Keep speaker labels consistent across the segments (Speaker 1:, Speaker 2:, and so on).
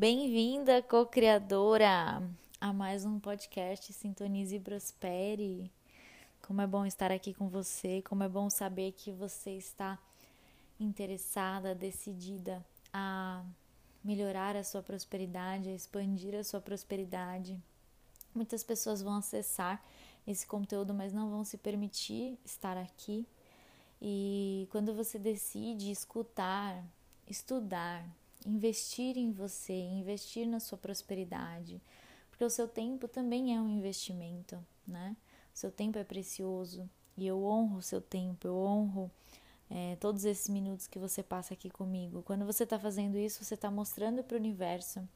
Speaker 1: Bem-vinda, co-criadora, a mais um podcast Sintonize e Prospere. Como é bom estar aqui com você, como é bom saber que você está interessada, decidida a melhorar a sua prosperidade, a expandir a sua prosperidade. Muitas pessoas vão acessar esse conteúdo, mas não vão se permitir estar aqui. E quando você decide escutar, estudar, investir em você, investir na sua prosperidade, porque o seu tempo também é um investimento, né? O seu tempo é precioso e eu honro o seu tempo, eu honro é, todos esses minutos que você passa aqui comigo. Quando você está fazendo isso, você está mostrando para o universo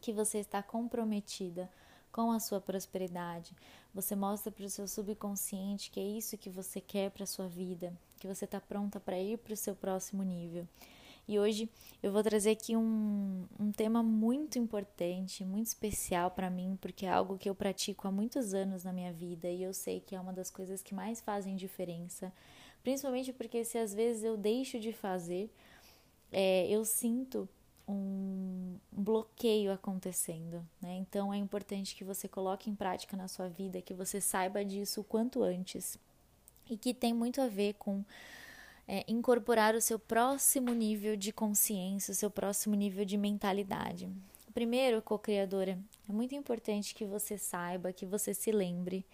Speaker 1: que você está comprometida com a sua prosperidade. Você mostra para o seu subconsciente que é isso que você quer para a sua vida, que você está pronta para ir para o seu próximo nível. E hoje eu vou trazer aqui um, um tema muito importante, muito especial para mim, porque é algo que eu pratico há muitos anos na minha vida e eu sei que é uma das coisas que mais fazem diferença. Principalmente porque se às vezes eu deixo de fazer, é, eu sinto um bloqueio acontecendo, né? Então é importante que você coloque em prática na sua vida, que você saiba disso o quanto antes e que tem muito a ver com é, incorporar o seu próximo nível de consciência, o seu próximo nível de mentalidade. Primeiro, co-criadora, é muito importante que você saiba, que você se lembre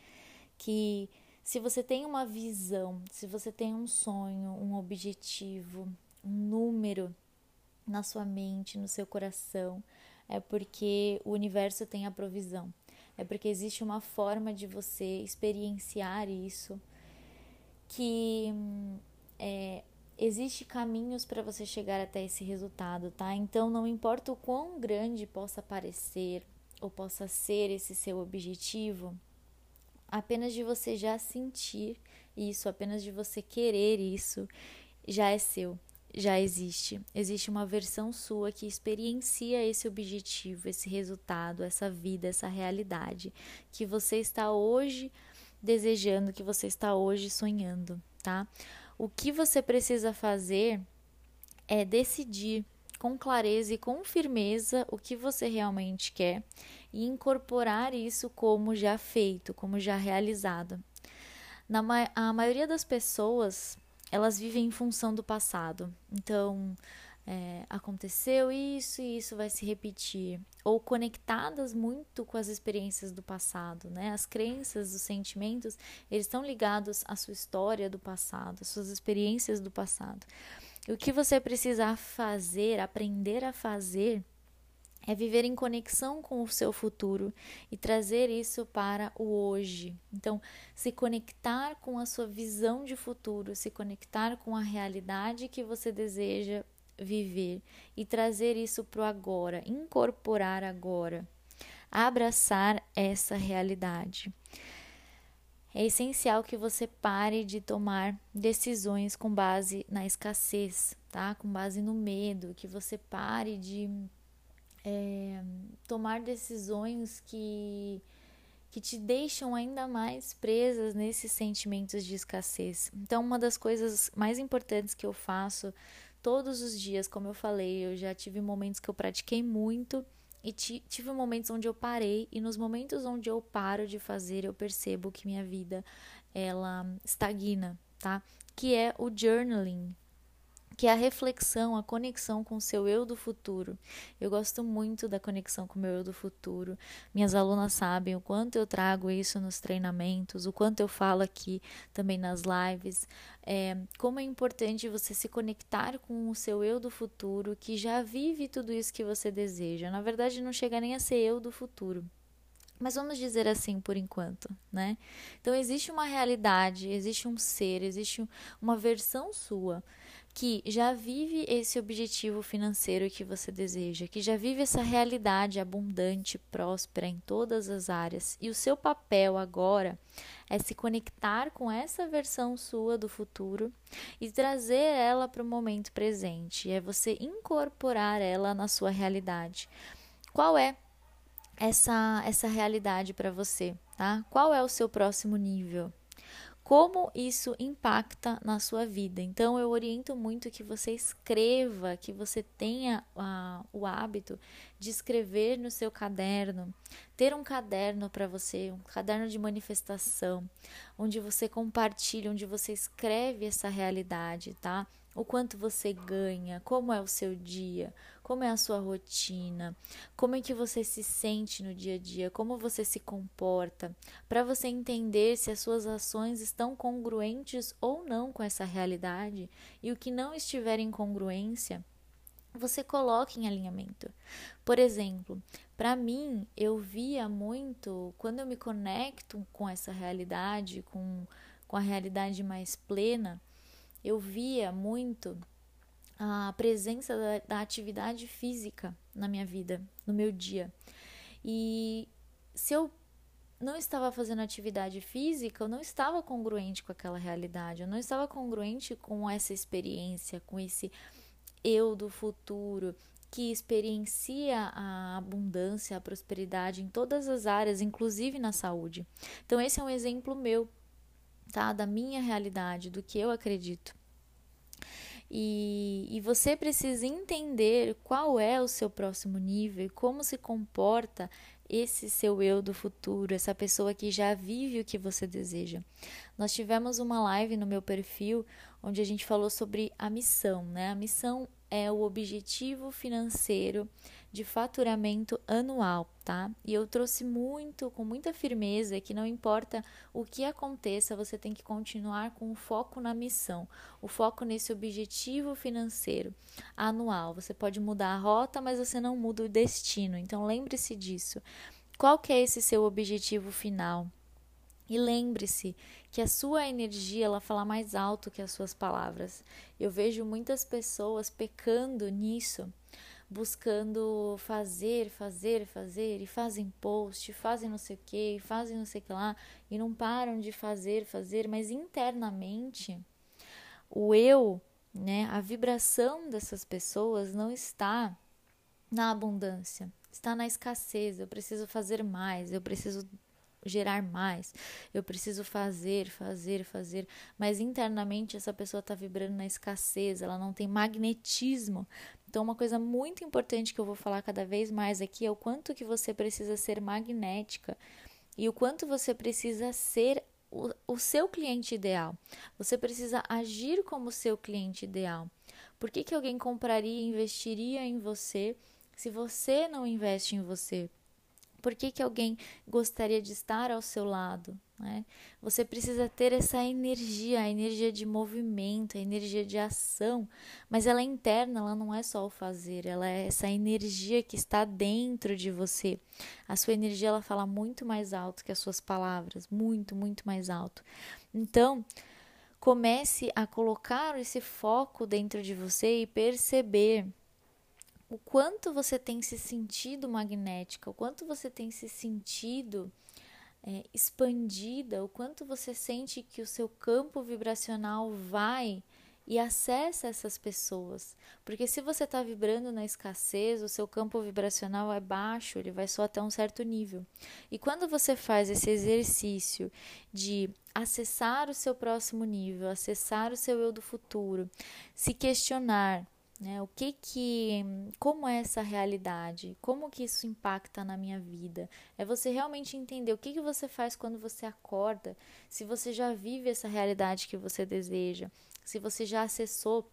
Speaker 1: que se você tem uma visão, se você tem um sonho, um objetivo, um número na sua mente, no seu coração, é porque o universo tem a provisão. É porque existe uma forma de você experienciar isso que é, existe caminhos para você chegar até esse resultado, tá? Então não importa o quão grande possa parecer ou possa ser esse seu objetivo, apenas de você já sentir isso, apenas de você querer isso, já é seu, já existe. Existe uma versão sua que experiencia esse objetivo, esse resultado, essa vida, essa realidade que você está hoje desejando, que você está hoje sonhando, tá? O que você precisa fazer é decidir com clareza e com firmeza o que você realmente quer e incorporar isso como já feito, como já realizado. Na ma a maioria das pessoas, elas vivem em função do passado. Então, é, aconteceu isso e isso vai se repetir, ou conectadas muito com as experiências do passado, né? As crenças, os sentimentos, eles estão ligados à sua história do passado, às suas experiências do passado. E o que você precisa fazer, aprender a fazer, é viver em conexão com o seu futuro e trazer isso para o hoje. Então, se conectar com a sua visão de futuro, se conectar com a realidade que você deseja viver e trazer isso para o agora, incorporar agora, abraçar essa realidade. É essencial que você pare de tomar decisões com base na escassez, tá? Com base no medo, que você pare de é, tomar decisões que que te deixam ainda mais presas nesses sentimentos de escassez. Então, uma das coisas mais importantes que eu faço todos os dias, como eu falei, eu já tive momentos que eu pratiquei muito e tive momentos onde eu parei e nos momentos onde eu paro de fazer, eu percebo que minha vida ela estagna, tá? Que é o journaling, que é a reflexão, a conexão com o seu eu do futuro. Eu gosto muito da conexão com o meu eu do futuro. Minhas alunas sabem o quanto eu trago isso nos treinamentos, o quanto eu falo aqui também nas lives. É, como é importante você se conectar com o seu eu do futuro que já vive tudo isso que você deseja. Na verdade, não chega nem a ser eu do futuro. Mas vamos dizer assim por enquanto, né? Então existe uma realidade, existe um ser, existe uma versão sua que já vive esse objetivo financeiro que você deseja, que já vive essa realidade abundante, próspera em todas as áreas. E o seu papel agora é se conectar com essa versão sua do futuro e trazer ela para o momento presente. É você incorporar ela na sua realidade. Qual é essa essa realidade para você, tá? Qual é o seu próximo nível? Como isso impacta na sua vida. Então, eu oriento muito que você escreva, que você tenha uh, o hábito de escrever no seu caderno, ter um caderno para você, um caderno de manifestação, onde você compartilha, onde você escreve essa realidade, tá? o quanto você ganha, como é o seu dia, como é a sua rotina, como é que você se sente no dia a dia, como você se comporta, para você entender se as suas ações estão congruentes ou não com essa realidade e o que não estiver em congruência, você coloque em alinhamento. Por exemplo, para mim, eu via muito quando eu me conecto com essa realidade, com, com a realidade mais plena eu via muito a presença da, da, atividade física na minha vida, no meu dia. E se eu não estava fazendo atividade física, eu não estava congruente com aquela realidade, eu não estava congruente com essa experiência, com esse eu do futuro que experiencia a abundância, a prosperidade em todas as áreas, inclusive na saúde. Então, esse é um exemplo meu tá? Da minha realidade, do que eu acredito. E, e você precisa entender qual é o seu próximo nível como se comporta esse seu eu do futuro, essa pessoa que já vive o que você deseja. Nós tivemos uma live no meu perfil onde a gente falou sobre a missão, né? A missão é o objetivo financeiro de faturamento anual, tá? E eu trouxe muito, com muita firmeza, que não importa o que aconteça, você tem que continuar com o foco na missão, o foco nesse objetivo financeiro anual. Você pode mudar a rota, mas você não muda o destino. Então lembre-se disso. Qual que é esse seu objetivo final? E lembre-se que a sua energia ela fala mais alto que as suas palavras. Eu vejo muitas pessoas pecando nisso buscando fazer, fazer, fazer, e fazem post, fazem não sei o que, fazem não sei o que lá, e não param de fazer, fazer, mas internamente o eu, né, a vibração dessas pessoas não está na abundância, está na escassez. Eu preciso fazer mais, eu preciso gerar mais, eu preciso fazer, fazer, fazer, mas internamente essa pessoa está vibrando na escassez, ela não tem magnetismo. Então, uma coisa muito importante que eu vou falar cada vez mais aqui é o quanto que você precisa ser magnética e o quanto você precisa ser o, o seu cliente ideal. Você precisa agir como seu cliente ideal. Por que, que alguém compraria e investiria em você se você não investe em você? Por que, que alguém gostaria de estar ao seu lado? Né? Você precisa ter essa energia, a energia de movimento, a energia de ação, mas ela é interna, ela não é só o fazer, ela é essa energia que está dentro de você. A sua energia ela fala muito mais alto que as suas palavras, muito, muito mais alto. Então, comece a colocar esse foco dentro de você e perceber o quanto você tem se sentido magnética, o quanto você tem se sentido é, expandida, o quanto você sente que o seu campo vibracional vai e acessa essas pessoas. Porque se você está vibrando na escassez, o seu campo vibracional é baixo, ele vai só até um certo nível. E quando você faz esse exercício de acessar o seu próximo nível, acessar o seu eu do futuro, se questionar né? O que que, como é essa realidade? Como que isso impacta na minha vida? É você realmente entender o que que você faz quando você acorda, se você já vive essa realidade que você deseja, se você já acessou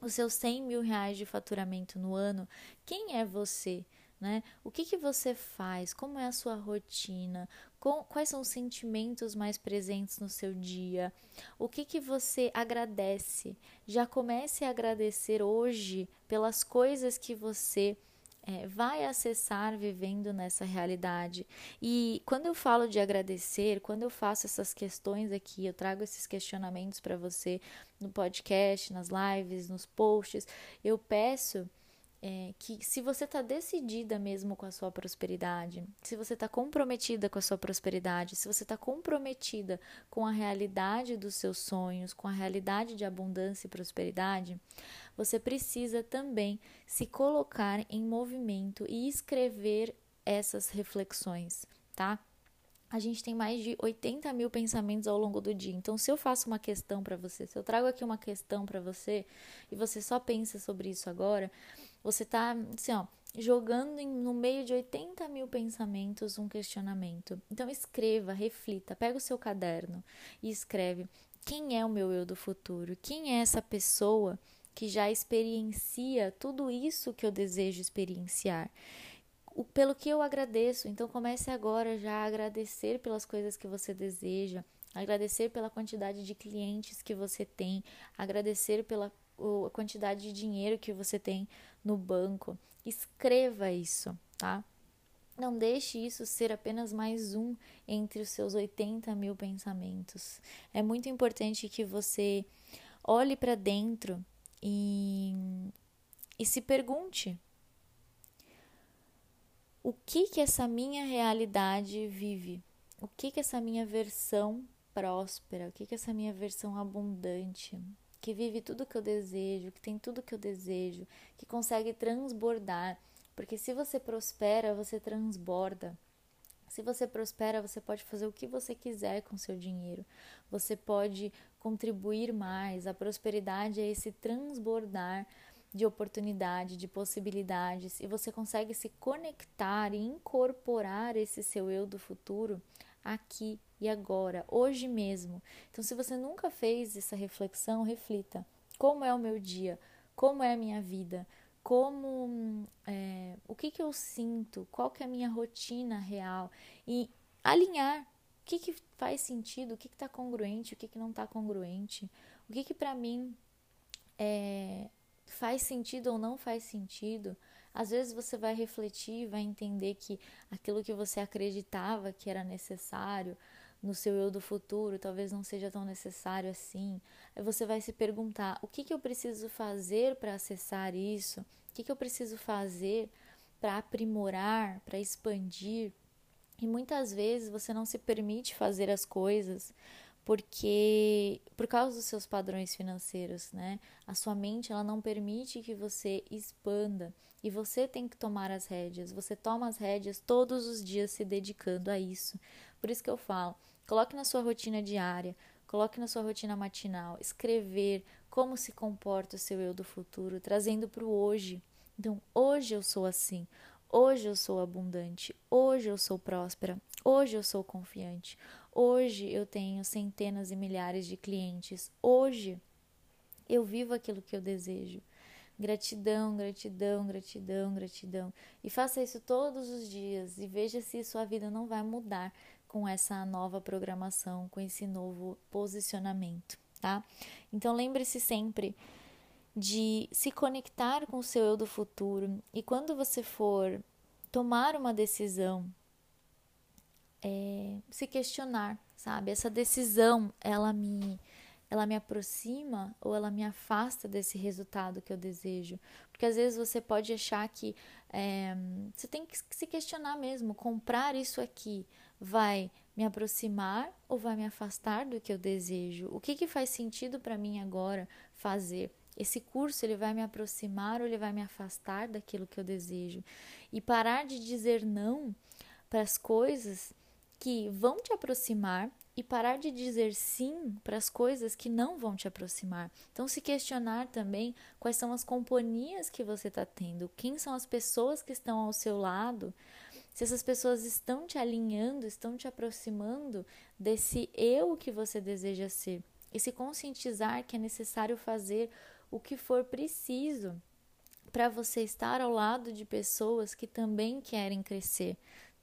Speaker 1: os seus 100 mil reais de faturamento no ano, quem é você? Né? O que, que você faz? Como é a sua rotina? Com, quais são os sentimentos mais presentes no seu dia? O que, que você agradece? Já comece a agradecer hoje pelas coisas que você é, vai acessar vivendo nessa realidade. E quando eu falo de agradecer, quando eu faço essas questões aqui, eu trago esses questionamentos para você no podcast, nas lives, nos posts, eu peço é, que se você está decidida mesmo com a sua prosperidade, se você está comprometida com a sua prosperidade, se você está comprometida com a realidade dos seus sonhos, com a realidade de abundância e prosperidade, você precisa também se colocar em movimento e escrever essas reflexões, tá? a gente tem mais de 80 mil pensamentos ao longo do dia. Então, se eu faço uma questão para você, se eu trago aqui uma questão para você e você só pensa sobre isso agora, você está, assim, ó, jogando no meio de 80 mil pensamentos um questionamento. Então, escreva, reflita, pega o seu caderno e escreve: quem é o meu eu do futuro? Quem é essa pessoa que já experiencia tudo isso que eu desejo experienciar? o, pelo que eu agradeço. Então comece agora já a agradecer pelas coisas que você deseja, agradecer pela quantidade de clientes que você tem, agradecer pela a quantidade de dinheiro que você tem no banco. Escreva isso, tá? Não deixe isso ser apenas mais um entre os seus 80 mil pensamentos. É muito importante que você olhe para dentro e, e se pergunte o que que essa minha realidade vive, o que que essa minha versão próspera, o que que essa minha versão abundante, que vive tudo que eu desejo, que tem tudo que eu desejo, que consegue transbordar, porque se você prospera, você transborda. Se você prospera, você pode fazer o que você quiser com seu dinheiro. Você pode contribuir mais. A prosperidade é esse transbordar de oportunidade, de possibilidades, e você consegue se conectar e incorporar esse seu eu do futuro aqui e agora, hoje mesmo. Então, se você nunca fez essa reflexão, reflita: como é o meu dia? Como é a minha vida? Como é, o que, que eu sinto? Qual que é a minha rotina real? E alinhar o que, que faz sentido, o que está congruente, o que, que não está congruente, o que, que para mim é, faz sentido ou não faz sentido. Às vezes você vai refletir, vai entender que aquilo que você acreditava que era necessário no seu eu do futuro talvez não seja tão necessário assim. Aí você vai se perguntar: o que, que eu preciso fazer para acessar isso? O que, que eu preciso fazer para aprimorar, para expandir? E muitas vezes você não se permite fazer as coisas porque por causa dos seus padrões financeiros, né? A sua mente ela não permite que você expanda e você tem que tomar as rédeas. Você toma as rédeas todos os dias se dedicando a isso. Por isso que eu falo, coloque na sua rotina diária, coloque na sua rotina matinal, escrever como se comporta o seu eu do futuro, trazendo para o hoje. Então, hoje eu sou assim. Hoje eu sou abundante, hoje eu sou próspera, hoje eu sou confiante, Hoje eu tenho centenas e milhares de clientes. Hoje eu vivo aquilo que eu desejo. Gratidão, gratidão, gratidão, gratidão. E faça isso todos os dias e veja se sua vida não vai mudar com essa nova programação, com esse novo posicionamento, tá? Então lembre-se sempre de se conectar com o seu eu do futuro e quando você for tomar uma decisão, é, se questionar, sabe? Essa decisão, ela me, ela me aproxima ou ela me afasta desse resultado que eu desejo? Porque às vezes você pode achar que é, você tem que se questionar mesmo: comprar isso aqui vai me aproximar ou vai me afastar do que eu desejo? O que, que faz sentido para mim agora fazer? Esse curso ele vai me aproximar ou ele vai me afastar daquilo que eu desejo? E parar de dizer não para as coisas que vão te aproximar e parar de dizer sim para as coisas que não vão te aproximar. Então, se questionar também quais são as companhias que você está tendo, quem são as pessoas que estão ao seu lado, se essas pessoas estão te alinhando, estão te aproximando desse eu que você deseja ser. E se conscientizar que é necessário fazer o que for preciso para você estar ao lado de pessoas que também querem crescer,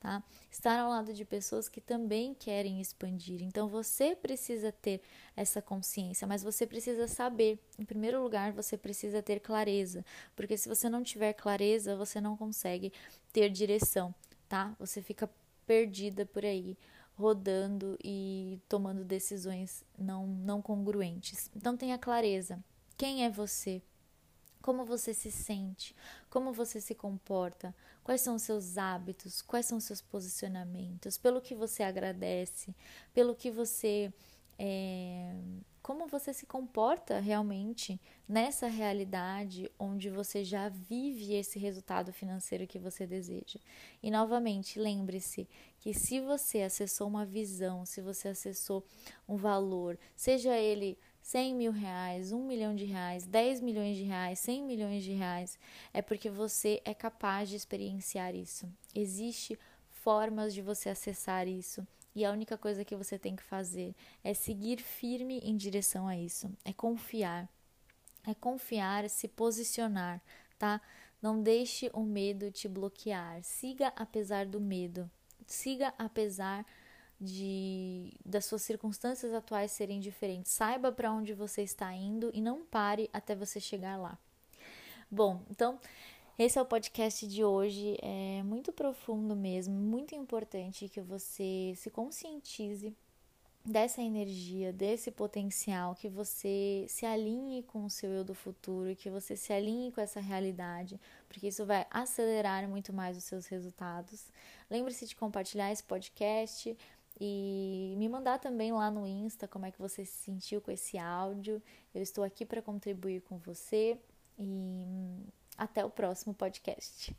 Speaker 1: tá? Estar ao lado de pessoas que também querem expandir. Então você precisa ter essa consciência, mas você precisa saber. Em primeiro lugar, você precisa ter clareza, porque se você não tiver clareza, você não consegue ter direção, tá? Você fica perdida por aí, rodando e tomando decisões não não congruentes. Então tenha clareza. Quem é você? Como você se sente? Como você se comporta? Quais são os seus hábitos? Quais são os seus posicionamentos? Pelo que você agradece? Pelo que você. É, como você se comporta realmente nessa realidade onde você já vive esse resultado financeiro que você deseja. E novamente, lembre-se que se você acessou uma visão, se você acessou um valor, seja ele 100 mil reais, 1 milhão de reais, 10 milhões de reais, 100 milhões de reais, é porque você é capaz de experienciar isso. Existe formas de você acessar isso. E a única coisa que você tem que fazer é seguir firme em direção a isso, é confiar. É confiar, se posicionar, tá? Não deixe o medo te bloquear. Siga apesar do medo. Siga apesar de das suas circunstâncias atuais serem diferentes. Saiba para onde você está indo e não pare até você chegar lá. Bom, então esse é o podcast de hoje, é muito profundo mesmo, muito importante que você se conscientize dessa energia, desse potencial, que você se alinhe com o seu eu do futuro, que você se alinhe com essa realidade, porque isso vai acelerar muito mais os seus resultados. Lembre-se de compartilhar esse podcast, e me mandar também lá no Insta como é que você se sentiu com esse áudio. Eu estou aqui para contribuir com você e hum, até o próximo podcast.